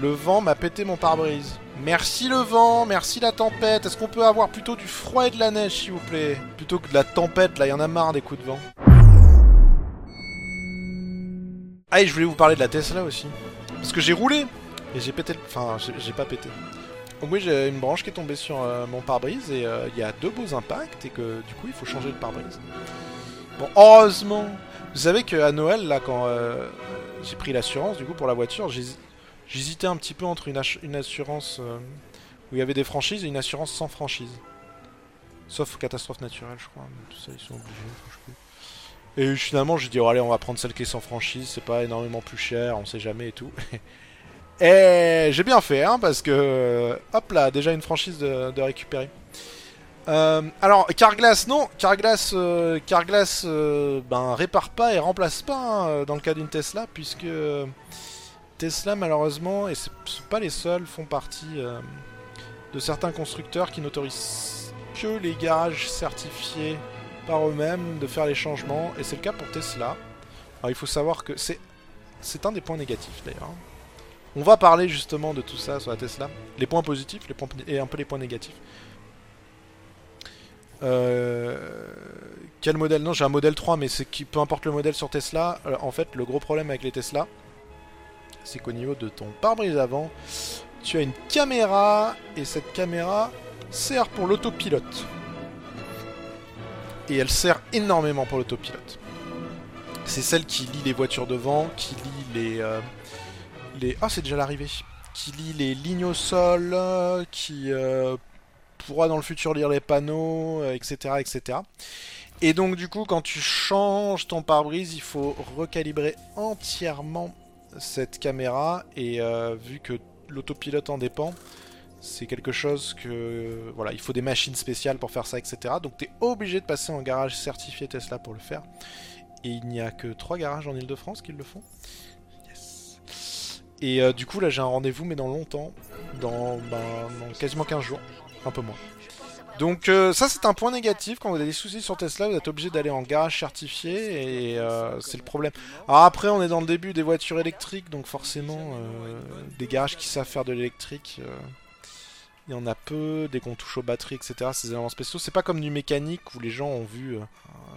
Le vent m'a pété mon pare-brise. Merci le vent, merci la tempête. Est-ce qu'on peut avoir plutôt du froid et de la neige, s'il vous plaît? Plutôt que de la tempête, là, il y en a marre des coups de vent. Ah, et je voulais vous parler de la Tesla aussi. Parce que j'ai roulé et j'ai pété le... Enfin, j'ai- j'ai pas pété. Oui, j'ai une branche qui est tombée sur euh, mon pare-brise et euh, il y a deux beaux impacts et que du coup, il faut changer le pare-brise. Bon, heureusement Vous savez qu'à Noël, là, quand euh, j'ai pris l'assurance, du coup, pour la voiture, j'hési- j'hésitais un petit peu entre une, assurance euh, où il y avait des franchises et une assurance sans franchise. Sauf catastrophe naturelle, je crois. mais Tout ça, ils sont obligés. je. Et finalement, j'ai dit, oh, allez, on va prendre celle qui est sans franchise, c'est pas énormément plus cher, on sait jamais et tout. et j'ai bien fait, hein, parce que, hop là, déjà une franchise de, récupérer. Euh, alors, Carglass, non, Carglass, euh, Carglass euh, ben, répare pas et remplace pas hein, dans le cas d'une Tesla, puisque Tesla, malheureusement, et c'est c'est pas les seuls, font partie euh, de certains constructeurs qui n'autorisent que les garages certifiés par eux-mêmes de faire les changements, et c'est le cas pour Tesla. Alors il faut savoir que c'est c'est un des points négatifs d'ailleurs. On va parler justement de tout ça sur la Tesla, les points positifs, les points et un peu les points négatifs. Euh, quel modèle? Non, j'ai un modèle 3, mais c'est peu importe le modèle sur Tesla. euh, en fait, le gros problème avec les Tesla, c'est qu'au niveau de ton pare-brise avant, tu as une caméra et cette caméra sert pour l'autopilote. Et elle sert énormément pour l'autopilote. C'est celle qui lit les voitures devant, qui lit les. euh, les... Ah, c'est déjà l'arrivée. Qui lit les lignes au sol, euh, qui euh, pourra dans le futur lire les panneaux, etc., etc. Et donc, du coup, quand tu changes ton pare-brise, il faut recalibrer entièrement cette caméra. Et euh, vu que l'autopilote en dépend, c'est quelque chose que. Voilà, il faut des machines spéciales pour faire ça, etc. Donc, tu es obligé de passer en garage certifié Tesla pour le faire. Et il n'y a que 3 garages en Ile-de-France qui le font. Et euh, du coup, là, j'ai un rendez-vous, mais dans longtemps. Dans, ben, dans quasiment 15 jours. Un peu moins. Donc euh, ça c'est un point négatif quand vous avez des soucis sur Tesla, vous êtes obligé d'aller en garage certifié et euh, c'est le problème. Après on est dans le début des voitures électriques donc forcément euh, des garages qui savent faire de l'électrique, il y en a peu, dès qu'on touche aux batteries etc. Ces éléments spéciaux, c'est pas comme du mécanique où les gens ont vu,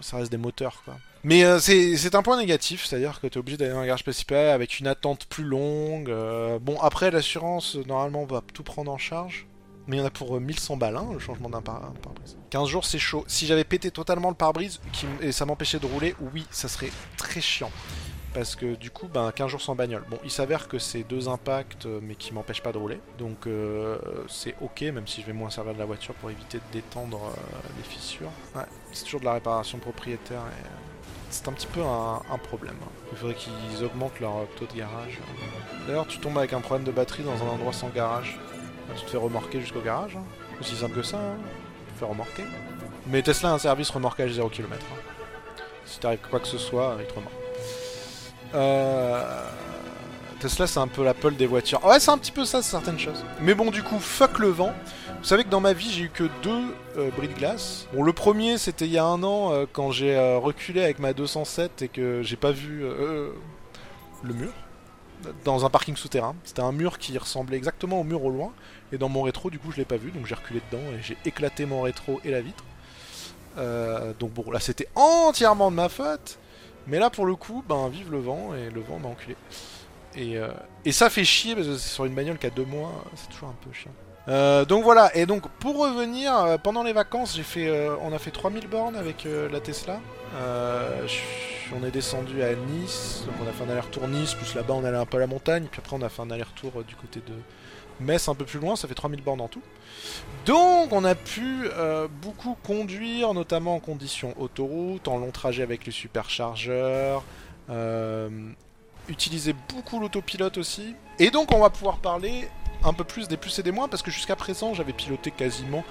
ça reste des moteurs quoi. Mais euh, c'est un point négatif, c'est-à-dire que tu es obligé d'aller dans un garage spécifique avec une attente plus longue. bon après l'assurance normalement va tout prendre en charge. Mais il y en a pour euh, 1100 balles, hein, le changement d'un par- pare-brise. 15 jours, c'est chaud. Si j'avais pété totalement le pare-brise et ça m'empêchait de rouler, oui, ça serait très chiant. Parce que du coup, ben, 15 jours sans bagnole. Bon, il s'avère que c'est deux impacts, euh, mais qui m'empêchent pas de rouler. Donc euh, c'est ok, même si je vais moins servir de la voiture pour éviter de détendre euh, les fissures. Ouais, c'est toujours de la réparation propriétaire et euh, c'est un petit peu un, problème. hein. Il faudrait qu'ils augmentent leur euh, taux de garage. D'ailleurs, tu tombes avec un problème de batterie dans un endroit sans garage. Tu te fais remorquer jusqu'au garage. hein. Aussi simple que ça. hein. Tu te fais remorquer. Mais Tesla a un service remorquage 0 km. hein. Si t'arrive quoi que ce soit, il te remorque. Euh... Tesla, c'est un peu l'Apple des voitures. Ouais, c'est un petit peu ça, certaines choses. Mais bon, du coup, fuck le vent. Vous savez que dans ma vie, j'ai eu que deux euh, bris de glace. Bon, le premier, c'était il y a un an, euh, quand j'ai euh, reculé avec ma 207 et que j'ai pas vu le mur dans un parking souterrain. C'était un mur qui ressemblait exactement au mur au loin. Et dans mon rétro, du coup, je l'ai pas vu, donc j'ai reculé dedans et j'ai éclaté mon rétro et la vitre. Euh, donc bon, là, c'était entièrement de ma faute. Mais là, pour le coup, ben, vive le vent et le vent m'a enculé. Et, euh, et ça fait chier parce que c'est sur une bagnole qui a deux mois, c'est toujours un peu chiant. Euh, donc voilà, et donc pour revenir, euh, pendant les vacances, j'ai fait, euh, on a fait 3000 bornes avec la Tesla. On est descendu à Nice, donc on a fait un aller-retour Nice, plus là-bas on allait un peu à la montagne, puis après on a fait un aller-retour du côté de Metz un peu plus loin, ça fait 3000 bornes en tout. Donc on a pu beaucoup conduire, notamment en conditions autoroute, en long trajet avec les superchargeurs, utiliser beaucoup l'autopilote aussi. Et donc on va pouvoir parler un peu plus des plus et des moins, parce que jusqu'à présent j'avais piloté quasiment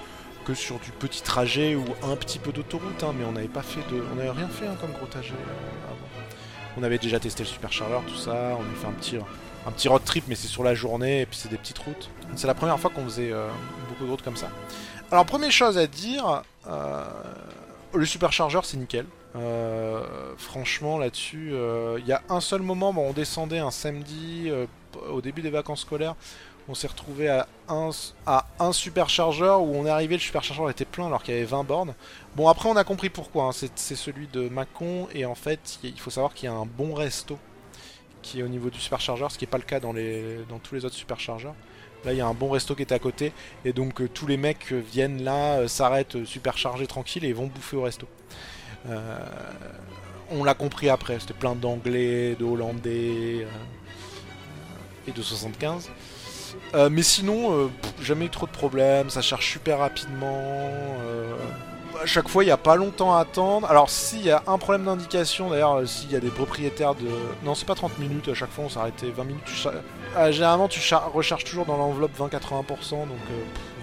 que sur du petit trajet ou un petit peu d'autoroute, hein, mais on n'avait pas fait de, on n'avait rien fait hein, comme gros trajet euh, avant. On avait déjà testé le superchargeur, tout ça, on a fait un petit, un petit road trip, mais c'est sur la journée et puis c'est des petites routes. C'est la première fois qu'on faisait euh, beaucoup de routes comme ça. Alors première chose à dire, euh, le superchargeur c'est nickel. Franchement là-dessus, il y a un seul moment, bon, on descendait un samedi au début des vacances scolaires, on s'est retrouvé à un, superchargeur où on est arrivé, le superchargeur était plein alors qu'il y avait 20 bornes. Bon, après, on a compris pourquoi. Hein. C'est celui de Macon, et en fait, il faut savoir qu'il y a un bon resto qui est au niveau du superchargeur, ce qui n'est pas le cas dans, tous les autres superchargeurs. Là, il y a un bon resto qui est à côté, et donc euh, tous les mecs viennent là, euh, s'arrêtent superchargés tranquille et vont bouffer au resto. Euh, on l'a compris après, c'était plein d'anglais, de hollandais et de 75. Euh, mais sinon, euh, jamais eu trop de problèmes, ça charge super rapidement. Euh, à chaque fois, il n'y a pas longtemps à attendre. Alors, s'il y a un problème d'indication, d'ailleurs, s'il y a des propriétaires de. Non, c'est pas 30 minutes, à chaque fois on s'arrêtait 20 minutes. généralement, tu recharges toujours dans l'enveloppe 20-80%, donc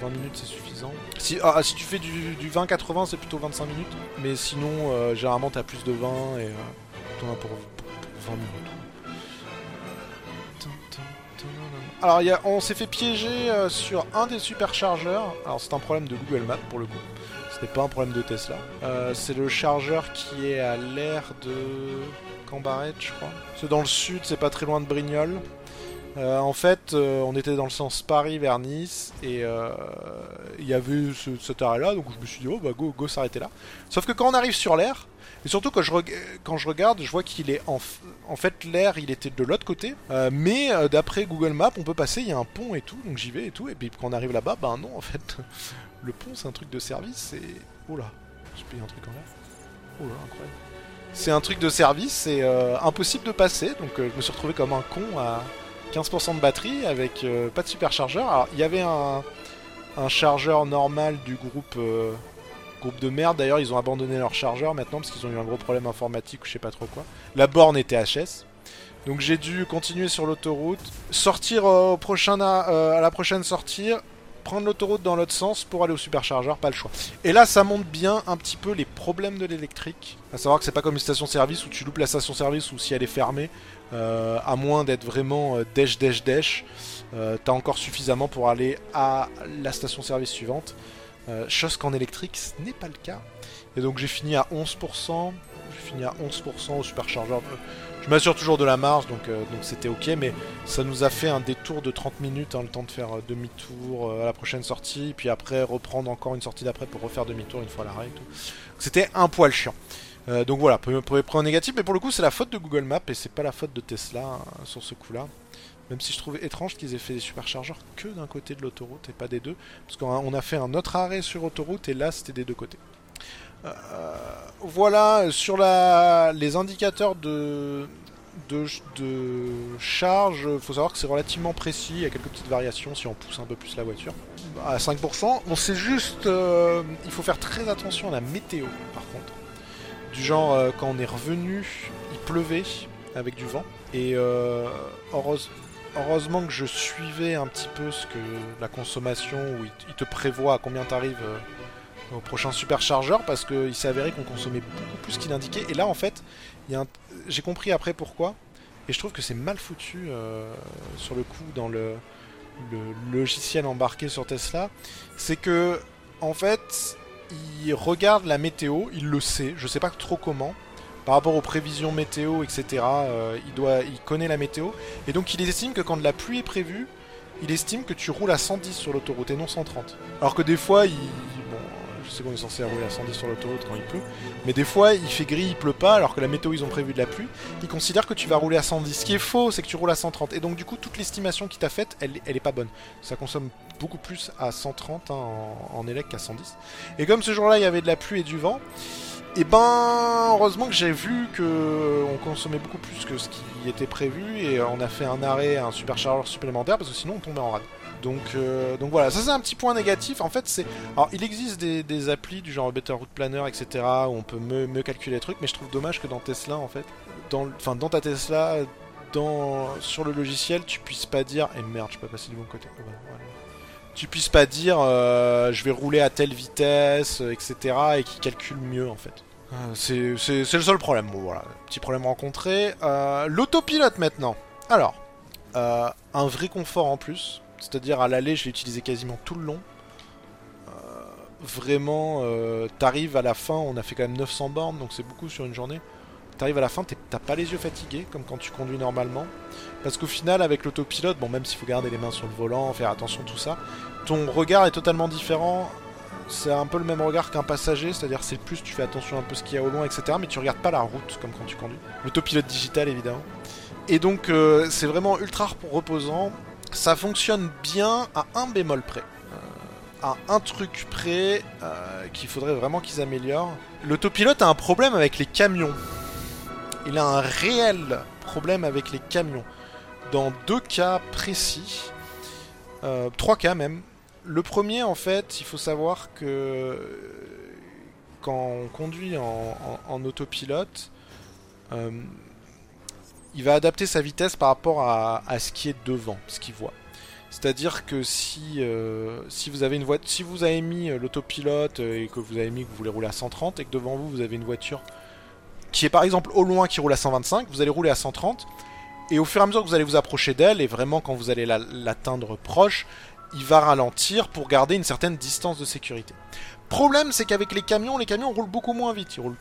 20 minutes c'est suffisant. Si, ah, si tu fais du, 20-80, c'est plutôt 25 minutes. Mais sinon, généralement, tu as plus de 20 et t'en as pour 20 minutes. Alors, on s'est fait piéger euh, sur un des superchargeurs. Alors, c'est un problème de Google Maps pour le coup. Ce n'est pas un problème de Tesla. Euh, c'est le chargeur qui est à l'air de Cambaret, je crois. C'est dans le sud, c'est pas très loin de Brignoles. Euh, en fait, on était dans le sens Paris vers Nice et il y avait ce, cet arrêt-là, donc je me suis dit oh bah go go s'arrêter là. Sauf que quand on arrive sur l'air, et surtout quand je, quand je regarde, je vois qu'il est en, en fait l'air il était de l'autre côté. Euh, mais euh, d'après Google Maps, on peut passer, il y a un pont et tout, donc j'y vais et tout. Et puis quand on arrive là-bas, bah non en fait, le pont c'est un truc de service et... Oh là, j'ai payé un truc en l'air. Oh là, incroyable. C'est un truc de service, c'est euh, impossible de passer, donc je me suis retrouvé comme un con à 15% de batterie avec pas de superchargeur. Alors il y avait un, un chargeur normal du groupe Groupe de merde, d'ailleurs, ils ont abandonné leur chargeur maintenant parce qu'ils ont eu un gros problème informatique ou je sais pas trop quoi. La borne était HS. Donc j'ai dû continuer sur l'autoroute, sortir au prochain, euh, à la prochaine sortie, prendre l'autoroute dans l'autre sens pour aller au superchargeur, pas le choix. Et là, ça montre bien un petit peu les problèmes de l'électrique. À savoir que c'est pas comme une station-service où tu loupes la station-service ou si elle est fermée, euh, à moins d'être vraiment euh, dèche, dèche, t'as encore suffisamment pour aller à la station-service suivante. Euh, chose qu'en électrique, ce n'est pas le cas. Et donc j'ai fini à 11%. J'ai fini à 11% au superchargeur. Je m'assure toujours de la marge, donc euh, donc c'était ok, mais ça nous a fait un détour de 30 minutes, hein, le temps de faire euh, demi-tour à la prochaine sortie, puis après reprendre encore une sortie d'après pour refaire demi-tour une fois à l'arrêt tout. C'était un poil chiant. donc voilà, les points négatifs, mais pour le coup c'est la faute de Google Maps et c'est pas la faute de Tesla hein, sur ce coup-là. Même si je trouvais étrange qu'ils aient fait des superchargeurs que d'un côté de l'autoroute et pas des deux. Parce qu'on a fait un autre arrêt sur autoroute et là c'était des deux côtés. Euh, voilà, sur les indicateurs de, charge, il faut savoir que c'est relativement précis, il y a quelques petites variations si on pousse un peu plus la voiture. À 5%, on sait juste, euh, il faut faire très attention à la météo par contre. Du genre, euh, quand on est revenu, il pleuvait avec du vent. Et euh, heureusement que je suivais un petit peu ce que la consommation, où il, te prévoit à combien t'arrives euh, au prochain superchargeur, parce qu'il s'est avéré qu'on consommait beaucoup plus qu'il indiquait. Et là, en fait, j'ai compris après pourquoi. Et je trouve que c'est mal foutu euh, sur le coup dans le, logiciel embarqué sur Tesla. C'est que, en fait, il regarde la météo, il le sait, je sais pas trop comment par rapport aux prévisions météo, etc. Euh, il, doit, il connaît la météo. Et donc il estime que quand de la pluie est prévue, il estime que tu roules à 110 sur l'autoroute et non 130. Alors que des fois, il... je sais qu'on est censé rouler à 110 sur l'autoroute quand il pleut. Mais des fois, il fait gris, il pleut pas, alors que la météo, ils ont prévu de la pluie. Il considère que tu vas rouler à 110. Ce qui est faux, c'est que tu roules à 130. Et donc du coup, toute l'estimation qu'il t'a faite, elle, elle est pas bonne. Ça consomme beaucoup plus à 130 hein, en, élec qu'à 110. Et comme ce jour-là, il y avait de la pluie et du vent, et eh ben, heureusement que j'ai vu que on consommait beaucoup plus que ce qui était prévu et on a fait un arrêt, un superchargeur supplémentaire parce que sinon on tombait en rade. Donc, euh, donc voilà, ça c'est un petit point négatif. En fait, c'est. Alors, il existe des, applis du genre Better Route Planner, etc., où on peut mieux, calculer les trucs, mais je trouve dommage que dans Tesla, en fait, dans, enfin, dans ta Tesla, dans, sur le logiciel, tu puisses pas dire. Et merde, je peux passer du bon côté. tu puisses pas dire euh, je vais rouler à telle vitesse, etc. et qui calcule mieux en fait. Euh, c'est le seul problème. Bon, voilà, petit problème rencontré. Euh, l'autopilote maintenant. Alors, un vrai confort en plus. C'est-à-dire à l'aller, je l'ai utilisé quasiment tout le long. vraiment, t'arrives à la fin, on a fait quand même 900 bornes, donc c'est beaucoup sur une journée. T'arrives à la fin, t'as pas les yeux fatigués, comme quand tu conduis normalement. Parce qu'au final, avec l'autopilote, bon, même s'il faut garder les mains sur le volant, faire attention, tout ça, ton regard est totalement différent. C'est un peu le même regard qu'un passager, c'est-à-dire c'est plus tu fais attention un peu ce qu'il y a au loin, etc. Mais tu regardes pas la route comme quand tu conduis. L'autopilote digital, évidemment. Et donc, euh, c'est vraiment ultra reposant. Ça fonctionne bien à un bémol près. Euh, à un truc près euh, qu'il faudrait vraiment qu'ils améliorent. L'autopilote a un problème avec les camions. Il a un réel problème avec les camions. Dans deux cas précis, trois cas même. Le premier, en fait, il faut savoir que quand on conduit en, autopilote, il va adapter sa vitesse par rapport à, ce qui est devant, ce qu'il voit. C'est-à-dire que si, euh, vous avez une voiture, si vous avez mis euh, l'autopilote euh, et que vous avez mis que vous voulez rouler à 130 et que devant vous vous avez une voiture qui est par exemple au loin qui roule à 125, vous allez rouler à 130 et au fur et à mesure que vous allez vous approcher d'elle et vraiment quand vous allez l'atteindre proche, il va ralentir pour garder une certaine distance de sécurité. Problème c'est qu'avec les camions, les camions roulent beaucoup moins vite, ils roulent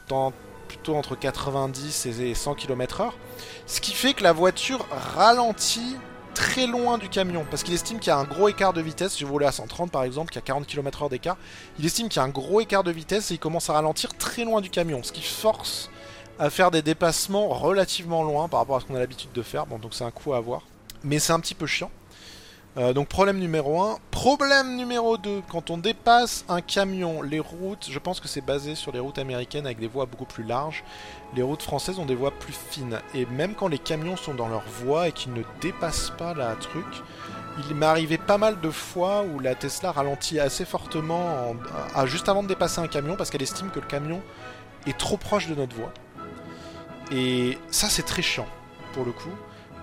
plutôt entre 90 et 100 km/h. Ce qui fait que la voiture ralentit très loin du camion parce qu'il estime qu'il y a un gros écart de vitesse. Si vous roulez à 130 par exemple, qui a 40 km/h d'écart, il estime qu'il y a un gros écart de vitesse et il commence à ralentir très loin du camion, ce qui force à faire des dépassements relativement loin par rapport à ce qu'on a l'habitude de faire. Bon, donc c'est un coup à avoir, mais c'est un petit peu chiant. Euh, donc problème numéro 1. Problème numéro 2, quand on dépasse un camion, les routes, je pense que c'est basé sur les routes américaines avec des voies beaucoup plus larges. Les routes françaises ont des voies plus fines. Et même quand les camions sont dans leur voie et qu'ils ne dépassent pas la truc, il m'est arrivé pas mal de fois où la Tesla ralentit assez fortement juste avant de dépasser un camion parce qu'elle estime que le camion est trop proche de notre voie. Et ça c'est très chiant pour le coup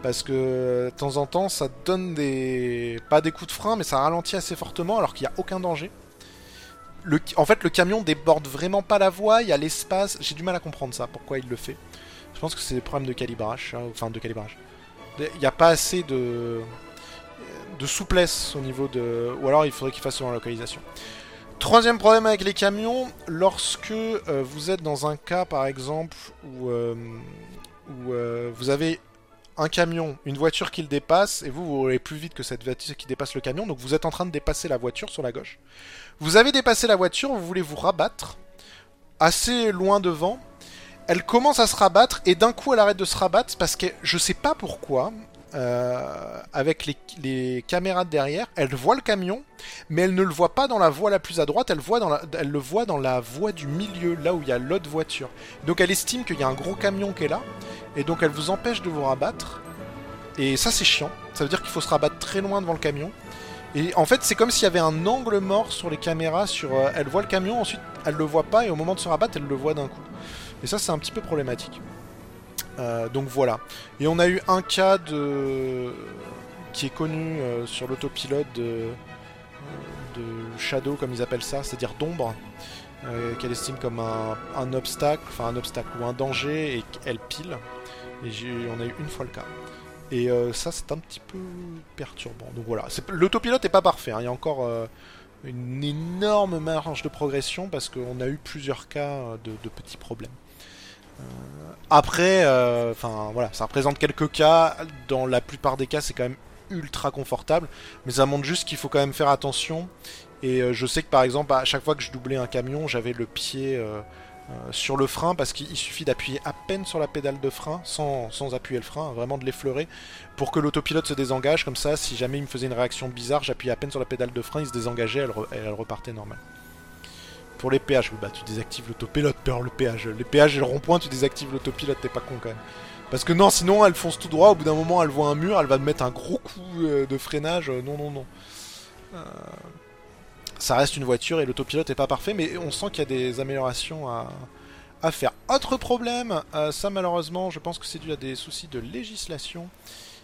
parce que de temps en temps ça donne des pas des coups de frein mais ça ralentit assez fortement alors qu'il n'y a aucun danger. En fait le camion déborde vraiment pas la voie, il y a l'espace, j'ai du mal à comprendre ça, pourquoi il le fait. Je pense que c'est des problèmes de calibrage, hein, enfin de calibrage. Il n'y a pas assez de de souplesse au niveau de... Ou alors il faudrait qu'il fasse sur la localisation. Troisième problème avec les camions, lorsque euh, vous êtes dans un cas par exemple où, euh, où euh, vous avez un camion, une voiture qui le dépasse, et vous, vous roulez plus vite que cette voiture qui dépasse le camion, donc vous êtes en train de dépasser la voiture sur la gauche. Vous avez dépassé la voiture, vous voulez vous rabattre, assez loin devant, elle commence à se rabattre, et d'un coup elle arrête de se rabattre, parce que je sais pas pourquoi, euh, avec les, caméras de derrière, elle voit le camion, mais elle ne le voit pas dans la voie la plus à droite, elle le voit dans la voie du milieu, là où il y a l'autre voiture. Donc elle estime qu'il y a un gros camion qui est là, et donc elle vous empêche de vous rabattre. Et ça c'est chiant, ça veut dire qu'il faut se rabattre très loin devant le camion. Et en fait c'est comme s'il y avait un angle mort sur les caméras, sur, euh, elle voit le camion, ensuite elle le voit pas, et au moment de se rabattre elle le voit d'un coup. Et ça c'est un petit peu problématique. Euh, donc voilà. Et on a eu un cas de qui est connu euh, sur l'autopilote de... Euh, de Shadow, comme ils appellent ça, c'est-à-dire d'ombre, qu'elle estime comme un, obstacle, enfin un obstacle ou un danger, et qu'elle pile. Et on a eu une fois le cas. Et ça, c'est un petit peu perturbant. Donc voilà, l'autopilote n'est pas parfait. Hein. Il y a encore une énorme marge de progression parce qu'on a eu plusieurs cas de petits problèmes. Euh, après, euh, enfin voilà, ça représente quelques cas. Dans la plupart des cas, c'est quand même ultra confortable, mais ça montre juste qu'il faut quand même faire attention. Et euh, je sais que par exemple, à chaque fois que je doublais un camion, j'avais le pied sur le frein parce qu'il suffit d'appuyer à peine sur la pédale de frein sans, sans appuyer le frein, vraiment de l'effleurer pour que l'autopilote se désengage. Comme ça, si jamais il me faisait une réaction bizarre, j'appuyais à peine sur la pédale de frein, il se désengageait, elle, elle repartait normal. Pour les péages, bah, tu désactives l'autopilote, peur le péage. Les péages et le rond-point, tu désactives l'autopilote, t'es pas con quand même. Parce que non, sinon elle fonce tout droit, au bout d'un moment elle voit un mur, elle va te mettre un gros coup euh, de freinage. Euh, non, non, non. Euh, ça reste une voiture et l'autopilote est pas parfait, mais on sent qu'il y a des améliorations à, à faire. Autre problème, ça malheureusement, je pense que c'est dû à des soucis de législation,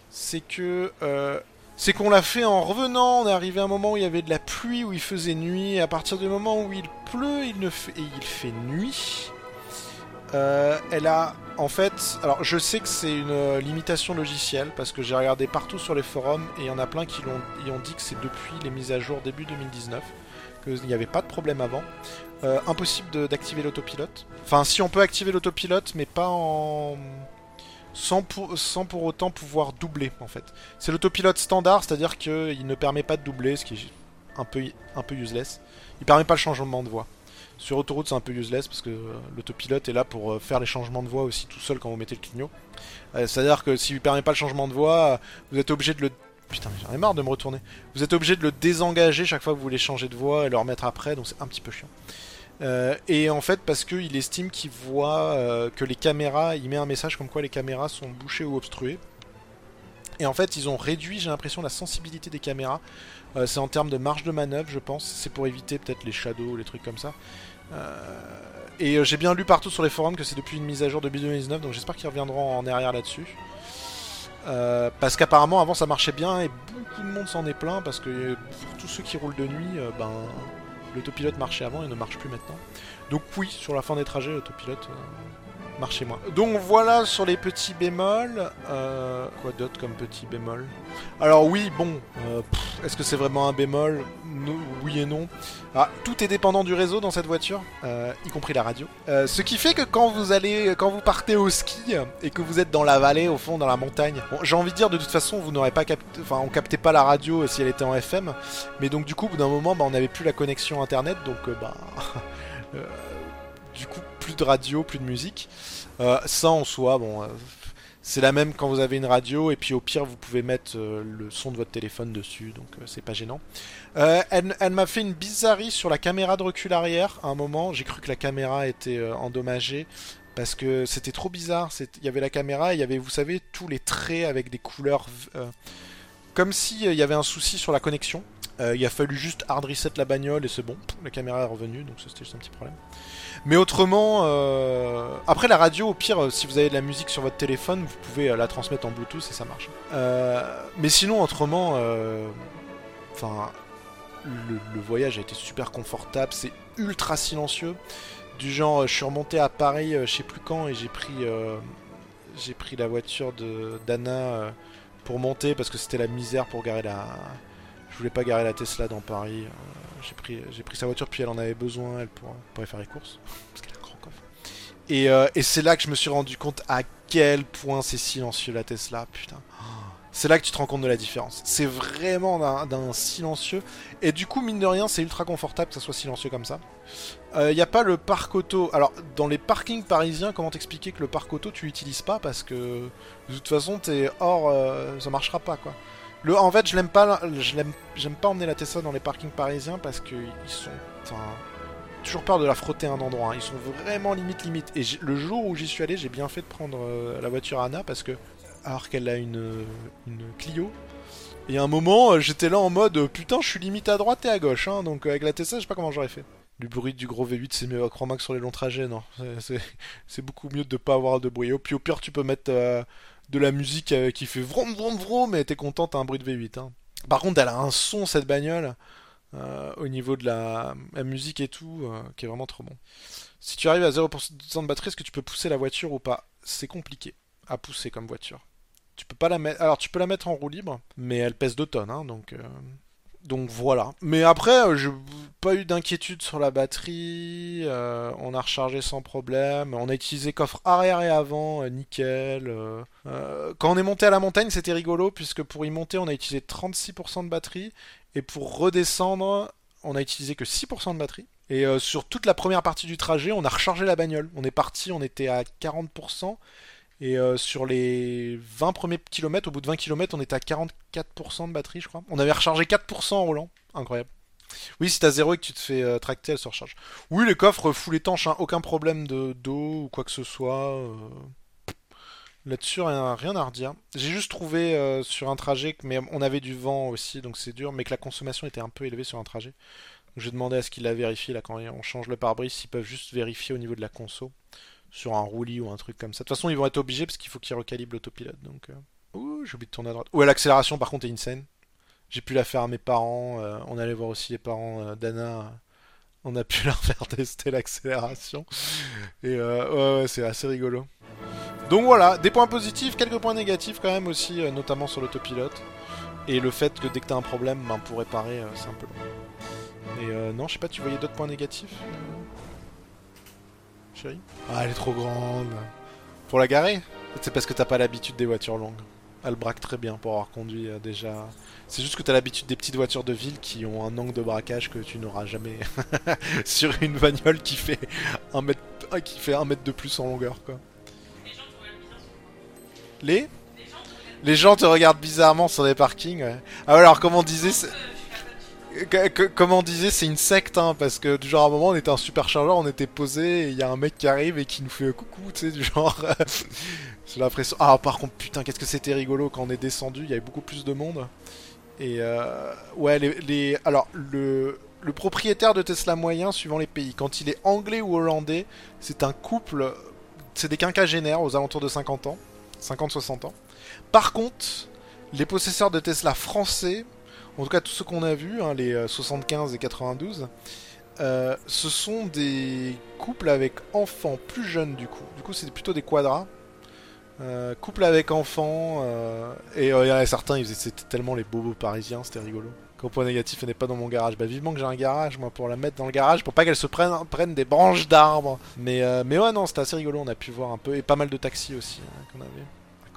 c'est que c'est qu'on l'a fait en revenant, on est arrivé à un moment où il y avait de la pluie, où il faisait nuit, et à partir du moment où il pleut, il, ne fait, et il fait nuit. Euh, elle a, en fait, alors je sais que c'est une euh, limitation logicielle parce que j'ai regardé partout sur les forums et il y en a plein qui l'ont, ont dit que c'est depuis les mises à jour début 2019 qu'il n'y avait pas de problème avant. Euh, impossible d'activer l'autopilote. Enfin, si on peut activer l'autopilote, mais pas en sans pour, sans pour autant pouvoir doubler en fait. C'est l'autopilote standard, c'est-à-dire qu'il ne permet pas de doubler, ce qui est un peu, un peu useless. Il permet pas le changement de voix. Sur autoroute, c'est un peu useless parce que euh, l'autopilote est là pour euh, faire les changements de voix aussi tout seul quand vous mettez le clignot. Euh, c'est-à-dire que s'il ne permet pas le changement de voix, vous êtes obligé de le. Putain, j'en ai marre de me retourner. Vous êtes obligé de le désengager chaque fois que vous voulez changer de voix et le remettre après, donc c'est un petit peu chiant. Et en fait, parce qu'il estime qu'il voit que les caméras, il met un message comme quoi les caméras sont bouchées ou obstruées. Et en fait, ils ont réduit, j'ai l'impression, la sensibilité des caméras. c'est en termes de marge de manœuvre, je pense. C'est pour éviter peut-être les shadows, les trucs comme ça. Euh, et euh, j'ai bien lu partout sur les forums que c'est depuis une mise à jour de 2019, donc j'espère qu'ils reviendront en arrière là-dessus. Euh, parce qu'apparemment avant ça marchait bien et beaucoup de monde s'en est plaint parce que pour tous ceux qui roulent de nuit, ben l'autopilote marchait avant et ne marche plus maintenant. Donc oui, sur la fin des trajets, l'autopilote marchait moins. Donc voilà sur les petits bémols. quoi d'autre comme petit bémol? Alors oui, bon, est-ce que c'est vraiment un bémol? Oui et non. Ah, tout est dépendant du réseau dans cette voiture, euh, y compris la radio. Euh, ce qui fait que quand vous allez, quand vous partez au ski et que vous êtes dans la vallée, au fond, dans la montagne, j'ai envie de dire de toute façon, vous n'aurez pas capté, captait pas la radio si elle était en FM, mais donc du coup, au bout d'un moment, bah, on n'avait plus la connexion internet, donc euh, bah, du coup, plus de radio, plus de musique. ça en soi, bon. c'est la même quand vous avez une radio et puis au pire vous pouvez mettre le son de votre téléphone dessus donc c'est pas gênant. Euh, elle, m'a fait une bizarrerie sur la caméra de recul arrière. À un moment, j'ai cru que la caméra était euh, endommagée parce que c'était trop bizarre. Il y avait la caméra, il y avait, vous savez, tous les traits avec des couleurs, euh, comme s'il y avait un souci sur la connexion. Il a fallu juste hard reset la bagnole et c'est bon. La caméra est revenue, donc c'était juste un petit problème. Mais autrement, après la radio, au pire, si vous avez de la musique sur votre téléphone, vous pouvez la transmettre en Bluetooth et ça marche. mais sinon, autrement, enfin le, voyage a été super confortable, c'est ultra silencieux. Du genre, je suis remonté à Paris, euh, je sais plus quand, et j'ai pris, euh, la voiture d'Anna euh, pour monter parce que c'était la misère pour garer la. Je voulais pas garer la Tesla dans Paris. j'ai pris, j'ai pris sa voiture puis elle en avait besoin, elle pour, pour aller faire les courses parce qu'elle a un grand coffre. Et, et c'est là que je me suis rendu compte à quel point c'est silencieux la Tesla, putain. C'est là que tu te rends compte de la différence. C'est vraiment d'un silencieux. Et du coup, mine de rien, c'est ultra confortable que ça soit silencieux comme ça. Il euh, n'y a pas le parc auto. Alors, dans les parkings parisiens, comment t'expliquer que le parc auto, tu l'utilises pas parce que de toute façon, t'es hors. Euh, ça marchera pas quoi. En fait, je l'aime pas. J'aime pas emmener la Tesla dans les parkings parisiens parce qu'ils sont. Toujours peur de la frotter à un endroit. Hein. Ils sont vraiment limite limite. Et le jour où j'y suis allé, j'ai bien fait de prendre euh, la voiture Anna parce que alors qu'elle a une, Clio. Et à un moment, euh, j'étais là en mode euh, putain, je suis limite à droite et à gauche, hein, donc avec la Tesla, je sais pas comment j'aurais fait. Le bruit du gros V8, c'est mieux. Crois-moi que sur les longs trajets, non. C'est beaucoup mieux de pas avoir de bruit. Puis au pire, tu peux mettre de la musique qui fait vroom vroom vroom, mais t'es content, t'as un bruit de V8. Hein. Par contre, elle a un son, cette bagnole, au niveau de la, la musique et tout, qui est vraiment trop bon. Si tu arrives à 0% de batterie, est-ce que tu peux pousser la voiture ou pas? C'est compliqué à pousser comme voiture. Tu peux pas la mettre. Alors tu peux la mettre en roue libre, mais elle pèse 2 tonnes, hein, donc. Euh, donc voilà. Mais après, euh, j'ai pas eu d'inquiétude sur la batterie. Euh, on a rechargé sans problème. On a utilisé coffre arrière et avant, nickel. quand on est monté à la montagne, c'était rigolo puisque pour y monter, on a utilisé 36% de batterie et pour redescendre, on a utilisé que 6% de batterie. Et sur toute la première partie du trajet, on a rechargé la bagnole. On est parti, on était à 40%. Et euh, sur les 20 premiers kilomètres, au bout de 20 km, on était à 44% de batterie, je crois. On avait rechargé 4% en roulant. Incroyable. Oui, si t'as zéro et que tu te fais euh, tracter, elle se recharge. Oui, les coffres full étanches, hein, aucun problème de d'eau ou quoi que ce soit. Euh. Là-dessus, rien, rien, à redire. J'ai juste trouvé sur un trajet, mais on avait du vent aussi, donc c'est dur, mais que la consommation était un peu élevée sur un trajet. Donc j'ai demandé à ce qu'ils la vérifient, là, quand on change le pare-brise, s'ils peuvent juste vérifier au niveau de la conso sur un roulis ou un truc comme ça. De toute façon, ils vont être obligés parce qu'il faut qu'ils recalibrent l'autopilote. Donc, euh... ouh, j'ai oublié de tourner à droite. Ouais, l'accélération par contre est insane. J'ai pu la faire à mes parents. Euh, on allait voir aussi les parents euh, d'Anna On a pu leur faire tester l'accélération. Et euh, ouais, c'est assez rigolo. Donc voilà, des points positifs, quelques points négatifs quand même aussi, notamment sur l'autopilote. Et le fait que dès que t'as un problème, ben, pour réparer, c'est un peu. Et non, je sais pas, tu voyais d'autres points négatifs? Ah, elle est trop grande. Pour la garer C'est parce que t'as pas l'habitude des voitures longues. Elle braque très bien pour avoir conduit déjà. C'est juste que t'as l'habitude des petites voitures de ville qui ont un angle de braquage que tu n'auras jamais sur une bagnole qui fait un mètre, qui fait un mètre de plus en longueur quoi. Les Les gens te regardent bizarrement sur les parkings. Ah ouais, alors comme on disait, comme on disait, c'est une secte, hein, parce que du genre à un moment on était un superchargeur, on était posé, il y a un mec qui arrive et qui nous fait coucou, tu sais, du genre. J'ai l'impression. Ah, par contre, putain, qu'est-ce que c'était rigolo quand on est descendu, il y avait beaucoup plus de monde. Et euh, ouais, alors le, le propriétaire de Tesla moyen, suivant les pays, quand il est anglais ou hollandais, c'est un couple, c'est des quinquagénaires aux alentours de 50 ans, 50-60 ans. Par contre, les possesseurs de Tesla français, en tout cas tous ceux qu'on a vus, hein, les 75 euh, et 92, euh, ce sont des couples avec enfants plus jeunes du coup. Du coup, c'est plutôt des quadras. Euh, couple avec enfants. Euh, et il y en certains, c'était tellement les bobos parisiens, c'était rigolo. Quand point négatif, elle n'est pas dans mon garage. Bah vivement que j'ai un garage, moi, pour la mettre dans le garage, pour pas qu'elle se prenne, prenne des branches d'arbres. Mais, mais ouais, non, c'était assez rigolo, on a pu voir un peu. Et pas mal de taxis aussi hein, qu'on avait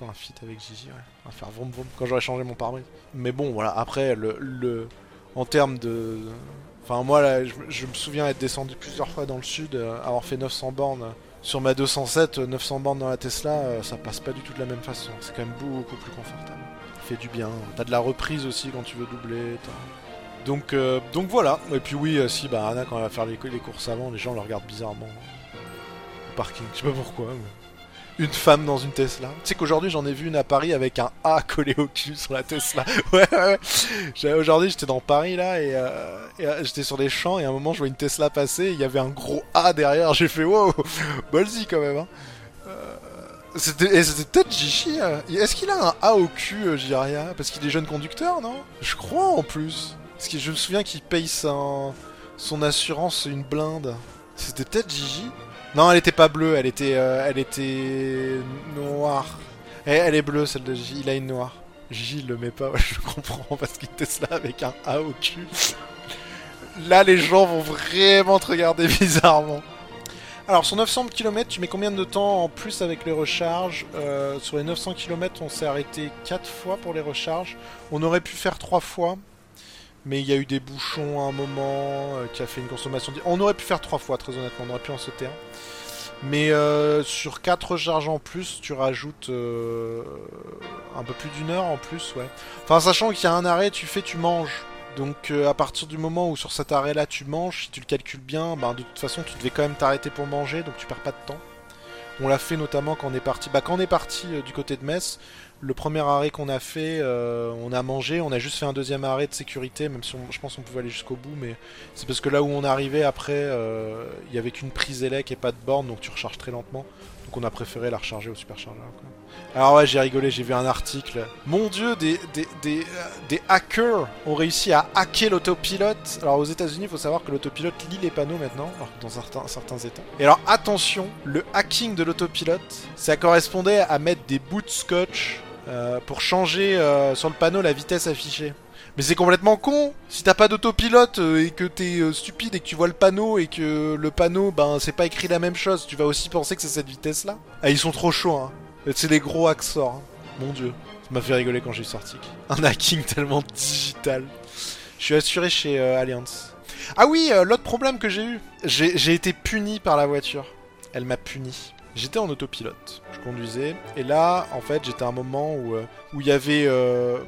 un fit avec Gigi, ouais. On va faire vroom vroom quand j'aurai changé mon pare-brise. Mais bon, voilà, après, le, le en termes de... Enfin, moi, là, je, me souviens être descendu plusieurs fois dans le sud, euh, avoir fait 900 bornes. Sur ma 207, 900 euh, bornes dans la Tesla, euh, ça passe pas du tout de la même façon. C'est quand même beaucoup plus confortable. Fait du bien. T'as de la reprise aussi quand tu veux doubler. Donc, donc voilà. Et puis oui, si, bah Anna, quand elle va faire les, les courses avant, les gens le regardent bizarrement. Au parking, je sais pas pourquoi. Mais une femme dans une Tesla. Tu sais qu'aujourd'hui j'en ai vu une à Paris avec un A collé au cul sur la Tesla. ouais, ouais. Aujourd'hui j'étais dans Paris là et, euh, euh, j'étais sur des champs et à un moment je vois une Tesla passer et il y avait un gros A derrière. J'ai fait wow, ballsy quand même. Hein. Euh, c'était peut-être. Hein. Est-ce qu'il a un A au cul, Jiria? Parce qu'il est jeune conducteur, non? Je crois en plus. Parce que je me souviens qu'il paye son, son assurance une blinde. C'était peut-être Gigi? Non, elle était pas bleue, elle était, euh, elle était noire. Et elle est bleue, celle de J. Il a une noire. J le met pas, je comprends, parce qu'il Tesla avec un A au cul. Là, les gens vont vraiment te regarder bizarrement. Alors, sur 900 km, tu mets combien de temps en plus avec les recharges? Euh, Sur les 900 km, on s'est arrêté 4 fois pour les recharges. On aurait pu faire 3 fois mais il y a eu des bouchons à un moment euh, qui a fait une consommation. On aurait pu faire trois fois, très honnêtement, on aurait pu en sauter un. Mais euh, sur 4 charges en plus, tu rajoutes euh, un peu plus d'une heure en plus, ouais. Enfin, sachant qu'il y a un arrêt, tu fais, tu manges. Donc à partir du moment où sur cet arrêt-là tu manges, si tu le calcules bien, ben, de toute façon tu devais quand même t'arrêter pour manger, donc tu perds pas de temps. On l'a fait notamment quand on est parti. Bah, quand on est parti du côté de Metz, le premier arrêt qu'on a fait, euh, on a mangé, on a juste fait un deuxième arrêt de sécurité, même si je pense qu'on pouvait aller jusqu'au bout, mais c'est parce que là où on arrivait après, euh, il y avait qu'une prise élec et pas de borne, donc tu recharges très lentement. Donc on a préféré la recharger au superchargeur. Alors ouais, j'ai rigolé, j'ai vu un article. Mon dieu, des, des, des, euh, hackers ont réussi à hacker l'autopilote. Alors aux États-Unis, il faut savoir que l'autopilote lit les panneaux maintenant, dans certains, certains états. Et alors attention, le hacking de l'autopilote, ça correspondait à mettre des bouts de scotch euh, pour changer euh, sur le panneau la vitesse affichée. Mais c'est complètement con Si t'as pas d'autopilote euh, et que t'es stupide et que tu vois le panneau et que le panneau, ben c'est pas écrit la même chose, tu vas aussi penser que c'est cette vitesse là. Ah ils sont trop chauds hein. C'est des gros accents, hein. Mon dieu. Ça m'a fait rigoler quand j'ai sorti. Un hacking tellement digital. Je suis assuré chez Alliance. Ah oui, l'autre problème que j'ai eu. J'ai été puni par la voiture. Elle m'a puni j'étais en autopilote. Je conduisais. Et là, en fait, j'étais à un moment où euh, où il y avait euh,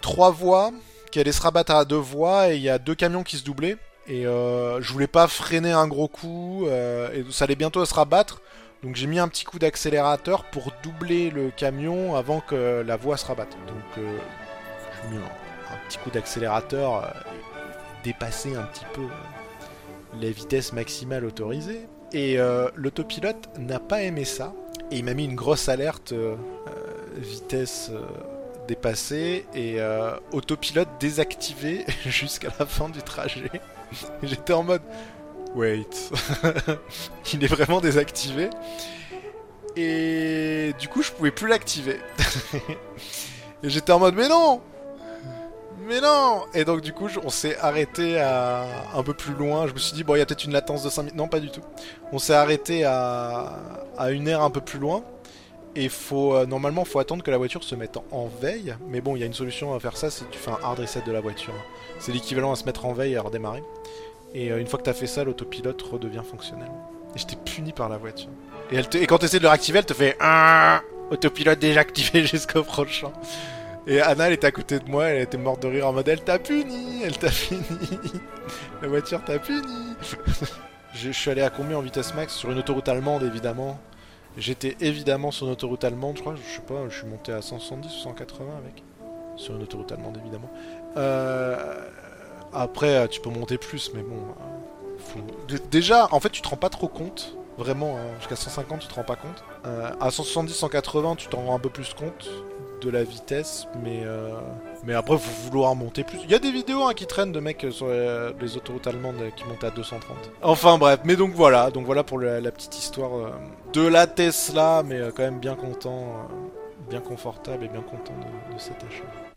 trois voies qui allaient se rabattre à deux voies et il y a deux camions qui se doublaient. Et euh, je voulais pas freiner un gros coup et ça allait bientôt se rabattre. Donc j'ai mis un petit coup d'accélérateur pour doubler le camion avant que la voie se rabatte. Donc j'ai mis un, petit coup d'accélérateur, dépasser un petit peu la vitesse maximale autorisée. Et euh, l'autopilote n'a pas aimé ça. Et il m'a mis une grosse alerte euh, euh, vitesse dépasser et autopilote désactivé jusqu'à la fin du trajet. J'étais en mode wait, il est vraiment désactivé. Et du coup, je pouvais plus l'activer. et j'étais en mode mais non, mais non Et donc du coup, on s'est arrêté à un peu plus loin. Je me suis dit bon, il y a peut-être une latence de 5 minutes. Non, pas du tout. On s'est arrêté à à une aire un peu plus loin. Et faut, euh, normalement, faut attendre que la voiture se mette en veille. Mais bon, il y a une solution à faire ça, c'est que tu fais un hard reset de la voiture. C'est l'équivalent à se mettre en veille et à redémarrer. Et euh, une fois que t'as fait ça, l'autopilote redevient fonctionnel. Et j'étais puni par la voiture. Et, elle te... et quand tu essaies de le réactiver, elle te fait autopilote désactivé jusqu'au prochain. Et Anna, elle était à côté de moi, elle était morte de rire en mode elle t'a puni, elle t'a puni. la voiture t'a puni. je suis allé à combien en vitesse max Sur une autoroute allemande, évidemment. J'étais évidemment sur une autoroute allemande, je crois, je sais pas, je suis monté à 170 ou 180 avec. Sur une autoroute allemande, évidemment. Euh, après, tu peux monter plus, mais bon. Euh, déjà, en fait, tu te rends pas trop compte. Vraiment, hein, jusqu'à 150, tu te rends pas compte. Euh, à 170, 180, tu t'en rends un peu plus compte de la vitesse, mais euh, mais après faut vouloir monter plus. Il y a des vidéos hein, qui traînent de mecs sur les, autoroutes allemandes qui montent à 230. Enfin bref, mais donc voilà, donc voilà pour la, petite histoire euh, de la Tesla, mais euh, quand même bien content, bien confortable et bien content de, de cet achat.